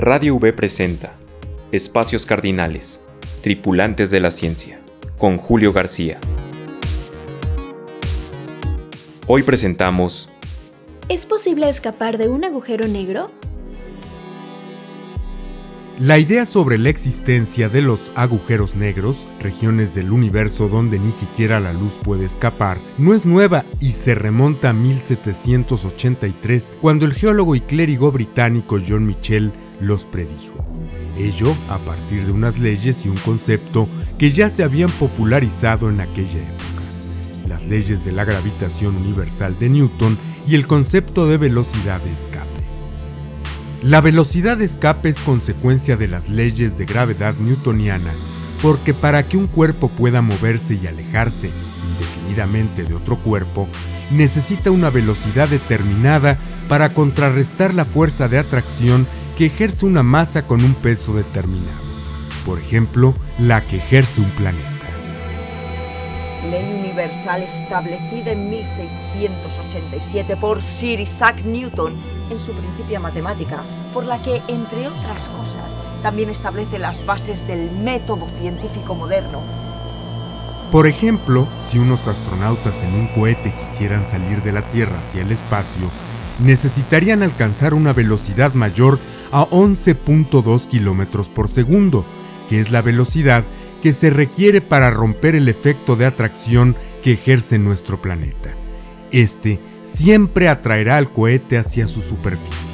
Radio V presenta Espacios Cardinales, Tripulantes de la Ciencia, con Julio García. Hoy presentamos ¿Es posible escapar de un agujero negro? La idea sobre la existencia de los agujeros negros, regiones del universo donde ni siquiera la luz puede escapar, no es nueva y se remonta a 1783 cuando el geólogo y clérigo británico John Michell los predijo. Ello a partir de unas leyes y un concepto que ya se habían popularizado en aquella época. Las leyes de la gravitación universal de Newton y el concepto de velocidad de escape. La velocidad de escape es consecuencia de las leyes de gravedad newtoniana, porque para que un cuerpo pueda moverse y alejarse indefinidamente de otro cuerpo, necesita una velocidad determinada para contrarrestar la fuerza de atracción que ejerce una masa con un peso determinado, por ejemplo, la que ejerce un planeta. Ley universal establecida en 1687 por Sir Isaac Newton en su Principia Matemática, por la que, entre otras cosas, también establece las bases del método científico moderno. Por ejemplo, si unos astronautas en un cohete quisieran salir de la Tierra hacia el espacio, necesitarían alcanzar una velocidad mayor a 11.2 km por segundo, que es la velocidad que se requiere para romper el efecto de atracción que ejerce nuestro planeta. Este siempre atraerá al cohete hacia su superficie.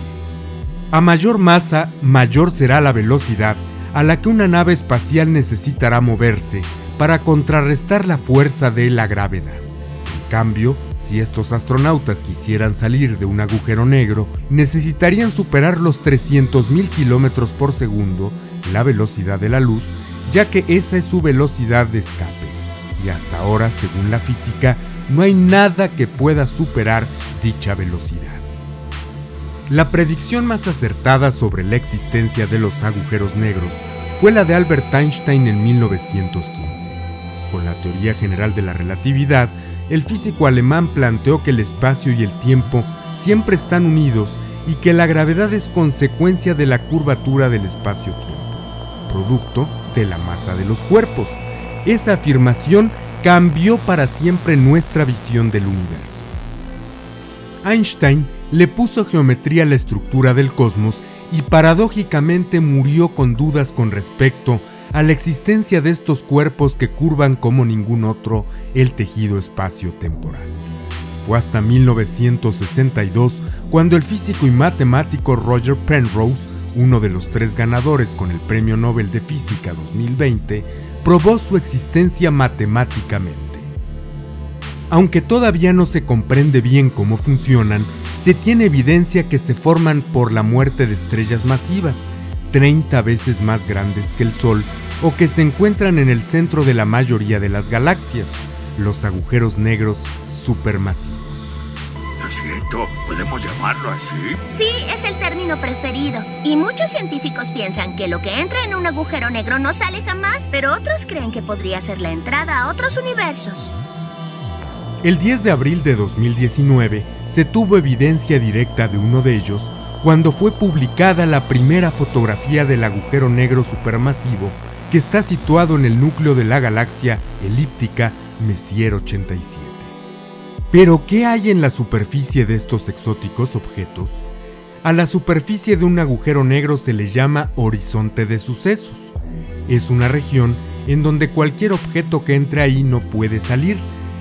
A mayor masa, mayor será la velocidad a la que una nave espacial necesitará moverse para contrarrestar la fuerza de la gravedad. En cambio, si estos astronautas quisieran salir de un agujero negro, necesitarían superar los 300.000 km por segundo, la velocidad de la luz, ya que esa es su velocidad de escape. Y hasta ahora, según la física, no hay nada que pueda superar dicha velocidad. La predicción más acertada sobre la existencia de los agujeros negros fue la de Albert Einstein en 1915. Con la teoría general de la relatividad, el físico alemán planteó que el espacio y el tiempo siempre están unidos y que la gravedad es consecuencia de la curvatura del espacio-tiempo, producto de la masa de los cuerpos. Esa afirmación cambió para siempre nuestra visión del universo. Einstein le puso geometría a la estructura del cosmos y paradójicamente murió con dudas con respecto a la existencia de estos cuerpos que curvan como ningún otro el tejido espacio-temporal. Fue hasta 1962 cuando el físico y matemático Roger Penrose, uno de los tres ganadores con el Premio Nobel de Física 2020, probó su existencia matemáticamente. Aunque todavía no se comprende bien cómo funcionan, se tiene evidencia que se forman por la muerte de estrellas masivas, 30 veces más grandes que el Sol o que se encuentran en el centro de la mayoría de las galaxias, los agujeros negros supermasivos. Lo siento, ¿podemos llamarlo así? Sí, es el término preferido. Y muchos científicos piensan que lo que entra en un agujero negro no sale jamás, pero otros creen que podría ser la entrada a otros universos. El 10 de abril de 2019 se tuvo evidencia directa de uno de ellos cuando fue publicada la primera fotografía del agujero negro supermasivo que está situado en el núcleo de la galaxia elíptica Messier 87. Pero, ¿qué hay en la superficie de estos exóticos objetos? A la superficie de un agujero negro se le llama horizonte de sucesos. Es una región en donde cualquier objeto que entre ahí no puede salir,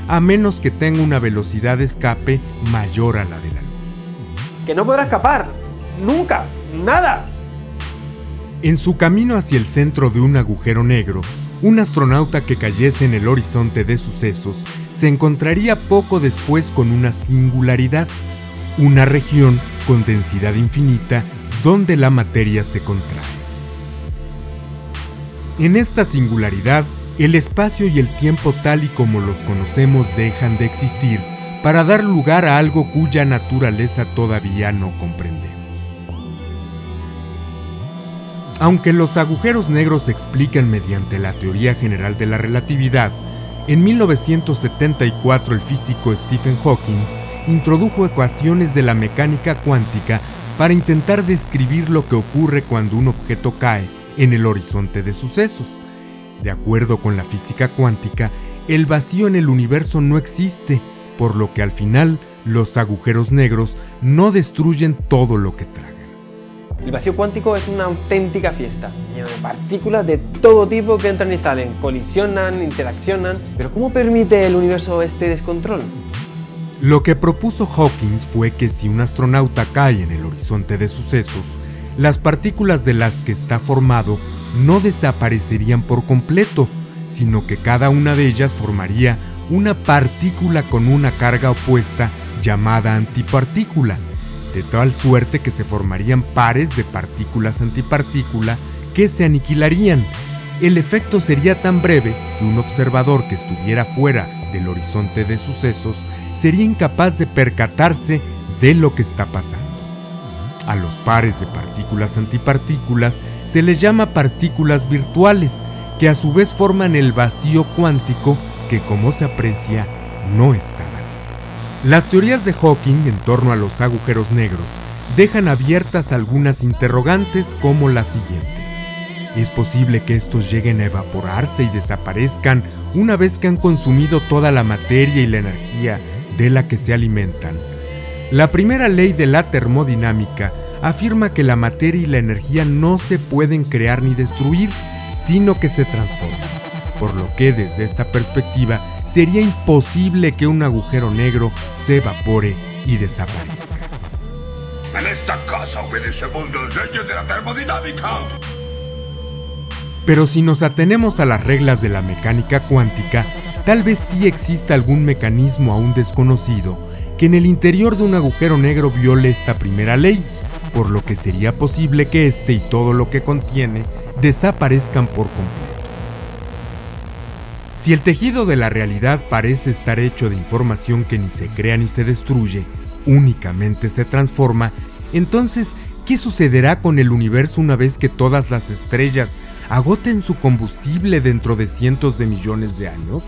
a menos que tenga una velocidad de escape mayor a la de la luz. Que no podrá escapar. Nunca. Nada. En su camino hacia el centro de un agujero negro, un astronauta que cayese en el horizonte de sucesos se encontraría poco después con una singularidad, una región con densidad infinita donde la materia se contrae. En esta singularidad, el espacio y el tiempo tal y como los conocemos dejan de existir para dar lugar a algo cuya naturaleza todavía no comprendemos. Aunque los agujeros negros se explican mediante la teoría general de la relatividad, en 1974 el físico Stephen Hawking introdujo ecuaciones de la mecánica cuántica para intentar describir lo que ocurre cuando un objeto cae en el horizonte de sucesos. De acuerdo con la física cuántica, el vacío en el universo no existe, por lo que al final los agujeros negros no destruyen todo lo que tragan. El vacío cuántico es una auténtica fiesta, lleno de partículas de todo tipo que entran y salen, colisionan, interaccionan. Pero ¿cómo permite el universo este descontrol? Lo que propuso Hawkins fue que si un astronauta cae en el horizonte de sucesos, las partículas de las que está formado no desaparecerían por completo, sino que cada una de ellas formaría una partícula con una carga opuesta llamada antipartícula, de tal suerte que se formarían pares de partículas antipartícula que se aniquilarían. El efecto sería tan breve que un observador que estuviera fuera del horizonte de sucesos sería incapaz de percatarse de lo que está pasando. A los pares de partículas antipartículas se les llama partículas virtuales, que a su vez forman el vacío cuántico que como se aprecia no está. Las teorías de Hawking en torno a los agujeros negros dejan abiertas algunas interrogantes como la siguiente. ¿Es posible que estos lleguen a evaporarse y desaparezcan una vez que han consumido toda la materia y la energía de la que se alimentan? La primera ley de la termodinámica afirma que la materia y la energía no se pueden crear ni destruir, sino que se transforman. Por lo que desde esta perspectiva sería imposible que un agujero negro se evapore y desaparezca. En esta casa obedecemos las leyes de la termodinámica. Pero si nos atenemos a las reglas de la mecánica cuántica, tal vez sí exista algún mecanismo aún desconocido que en el interior de un agujero negro viole esta primera ley, por lo que sería posible que este y todo lo que contiene desaparezcan por completo. Si el tejido de la realidad parece estar hecho de información que ni se crea ni se destruye, únicamente se transforma, entonces, ¿qué sucederá con el universo una vez que todas las estrellas agoten su combustible dentro de cientos de millones de años?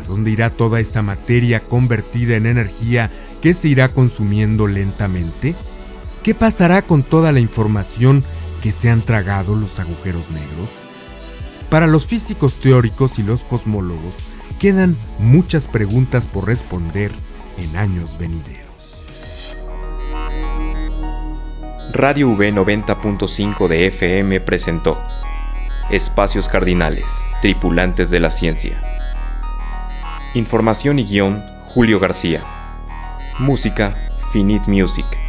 ¿A dónde irá toda esa materia convertida en energía que se irá consumiendo lentamente? ¿Qué pasará con toda la información que se han tragado los agujeros negros? Para los físicos teóricos y los cosmólogos quedan muchas preguntas por responder en años venideros. Radio V 90.5 de FM presentó Espacios Cardinales, Tripulantes de la Ciencia. Información y guion Julio García. Música Finite Music.